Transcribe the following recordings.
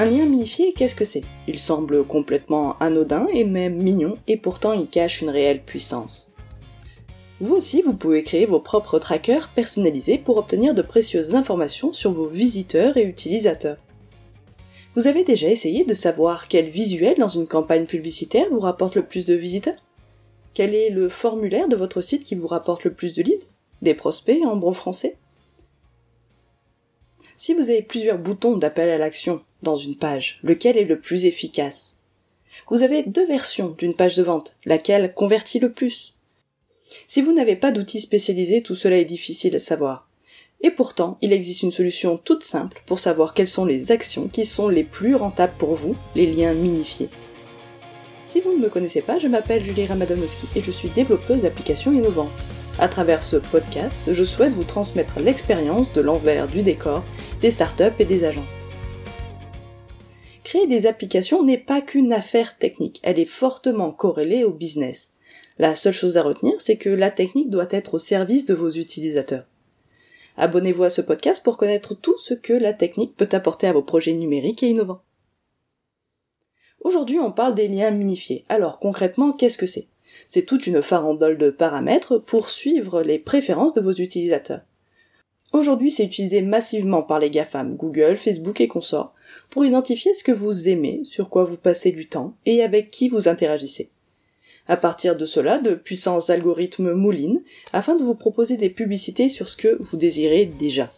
Un lien minifié, qu'est-ce que c'est? Il semble complètement anodin et même mignon, et pourtant il cache une réelle puissance. Vous aussi, vous pouvez créer vos propres trackers personnalisés pour obtenir de précieuses informations sur vos visiteurs et utilisateurs. Vous avez déjà essayé de savoir quel visuel dans une campagne publicitaire vous rapporte le plus de visiteurs? Quel est le formulaire de votre site qui vous rapporte le plus de leads? Des prospects en bon français? Si vous avez plusieurs boutons d'appel à l'action dans une page, lequel est le plus efficace Vous avez deux versions d'une page de vente, laquelle convertit le plus Si vous n'avez pas d'outils spécialisés, tout cela est difficile à savoir. Et pourtant, il existe une solution toute simple pour savoir quelles sont les actions qui sont les plus rentables pour vous, les liens minifiés. Si vous ne me connaissez pas, je m'appelle Julie Ramadanowski et je suis développeuse d'applications innovantes. À travers ce podcast, je souhaite vous transmettre l'expérience de l'envers du décor des startups et des agences. Créer des applications n'est pas qu'une affaire technique, elle est fortement corrélée au business. La seule chose à retenir, c'est que la technique doit être au service de vos utilisateurs. Abonnez-vous à ce podcast pour connaître tout ce que la technique peut apporter à vos projets numériques et innovants. Aujourd'hui, on parle des liens minifiés. Alors concrètement, qu'est-ce que c'est? C'est toute une farandole de paramètres pour suivre les préférences de vos utilisateurs. Aujourd'hui, c'est utilisé massivement par les GAFAM, Google, Facebook et consorts, pour identifier ce que vous aimez, sur quoi vous passez du temps et avec qui vous interagissez. À partir de cela, de puissants algorithmes moulinent afin de vous proposer des publicités sur ce que vous désirez déjà.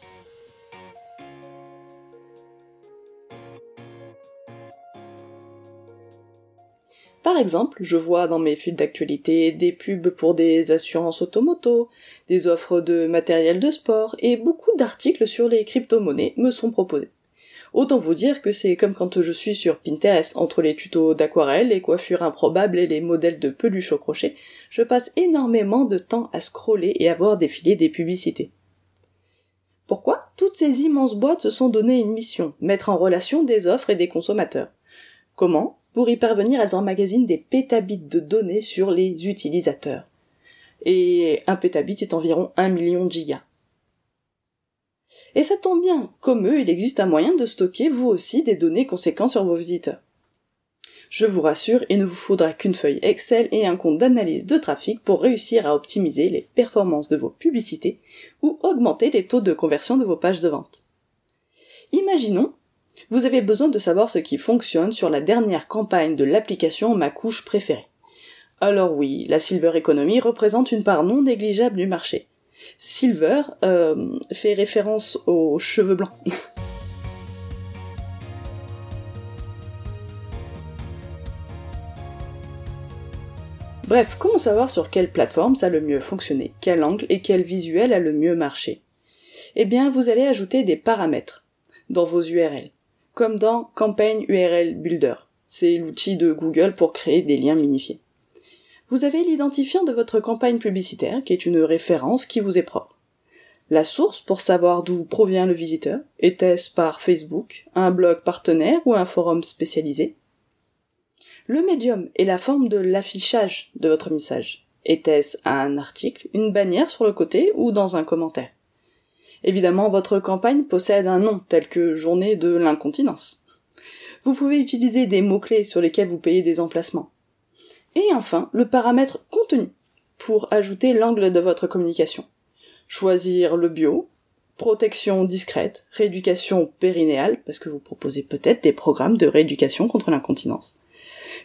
Par exemple, je vois dans mes fils d'actualité des pubs pour des assurances automoto, des offres de matériel de sport et beaucoup d'articles sur les crypto-monnaies me sont proposés. Autant vous dire que c'est comme quand je suis sur Pinterest, entre les tutos d'aquarelle, les coiffures improbables et les modèles de peluche au crochet, je passe énormément de temps à scroller et à voir défiler des publicités. Pourquoi? Toutes ces immenses boîtes se sont donné une mission, mettre en relation des offres et des consommateurs. Comment? Pour y parvenir, elles emmagasinent des pétabits de données sur les utilisateurs. Et un pétabit est environ un million de gigas. Et ça tombe bien, comme eux, il existe un moyen de stocker vous aussi des données conséquentes sur vos visiteurs. Je vous rassure, il ne vous faudra qu'une feuille Excel et un compte d'analyse de trafic pour réussir à optimiser les performances de vos publicités ou augmenter les taux de conversion de vos pages de vente. Imaginons, vous avez besoin de savoir ce qui fonctionne sur la dernière campagne de l'application Ma couche préférée. Alors oui, la Silver Economy représente une part non négligeable du marché. Silver euh, fait référence aux cheveux blancs. Bref, comment savoir sur quelle plateforme ça a le mieux fonctionné, quel angle et quel visuel a le mieux marché? Eh bien, vous allez ajouter des paramètres dans vos URL, comme dans Campaign URL Builder. C'est l'outil de Google pour créer des liens minifiés vous avez l'identifiant de votre campagne publicitaire, qui est une référence qui vous est propre. La source pour savoir d'où provient le visiteur, était-ce par Facebook, un blog partenaire ou un forum spécialisé? Le médium est la forme de l'affichage de votre message. Était-ce un article, une bannière sur le côté ou dans un commentaire? Évidemment, votre campagne possède un nom tel que Journée de l'incontinence. Vous pouvez utiliser des mots-clés sur lesquels vous payez des emplacements. Et enfin, le paramètre contenu pour ajouter l'angle de votre communication. Choisir le bio, protection discrète, rééducation périnéale, parce que vous proposez peut-être des programmes de rééducation contre l'incontinence.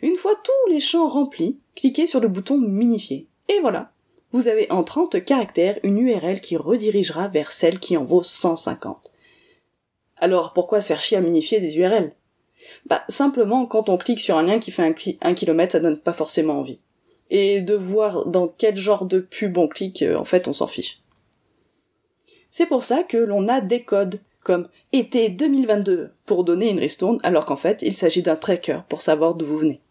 Une fois tous les champs remplis, cliquez sur le bouton minifier. Et voilà, vous avez en 30 caractères une URL qui redirigera vers celle qui en vaut 150. Alors pourquoi se faire chier à minifier des URL bah, simplement, quand on clique sur un lien qui fait un, kilomètre, ça donne pas forcément envie. Et de voir dans quel genre de pub on clique, euh, en fait, on s'en fiche. C'est pour ça que l'on a des codes, comme été 2022, pour donner une ristourne, alors qu'en fait, il s'agit d'un tracker pour savoir d'où vous venez.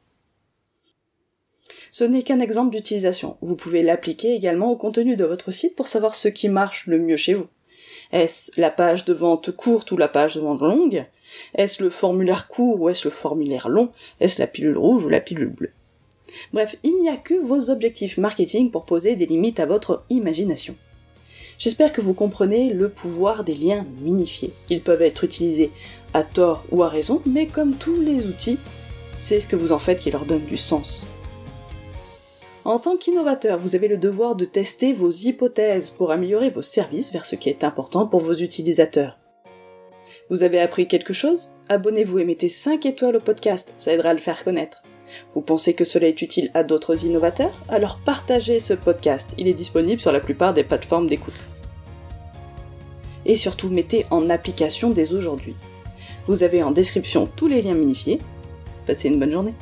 Ce n'est qu'un exemple d'utilisation. Vous pouvez l'appliquer également au contenu de votre site pour savoir ce qui marche le mieux chez vous. Est-ce la page de vente courte ou la page de vente longue? Est-ce le formulaire court ou est-ce le formulaire long? Est-ce la pilule rouge ou la pilule bleue? Bref, il n'y a que vos objectifs marketing pour poser des limites à votre imagination. J'espère que vous comprenez le pouvoir des liens minifiés. Ils peuvent être utilisés à tort ou à raison, mais comme tous les outils, c'est ce que vous en faites qui leur donne du sens. En tant qu'innovateur, vous avez le devoir de tester vos hypothèses pour améliorer vos services vers ce qui est important pour vos utilisateurs. Vous avez appris quelque chose? Abonnez-vous et mettez 5 étoiles au podcast, ça aidera à le faire connaître. Vous pensez que cela est utile à d'autres innovateurs? Alors partagez ce podcast, il est disponible sur la plupart des plateformes d'écoute. Et surtout, mettez en application dès aujourd'hui. Vous avez en description tous les liens minifiés. Passez une bonne journée.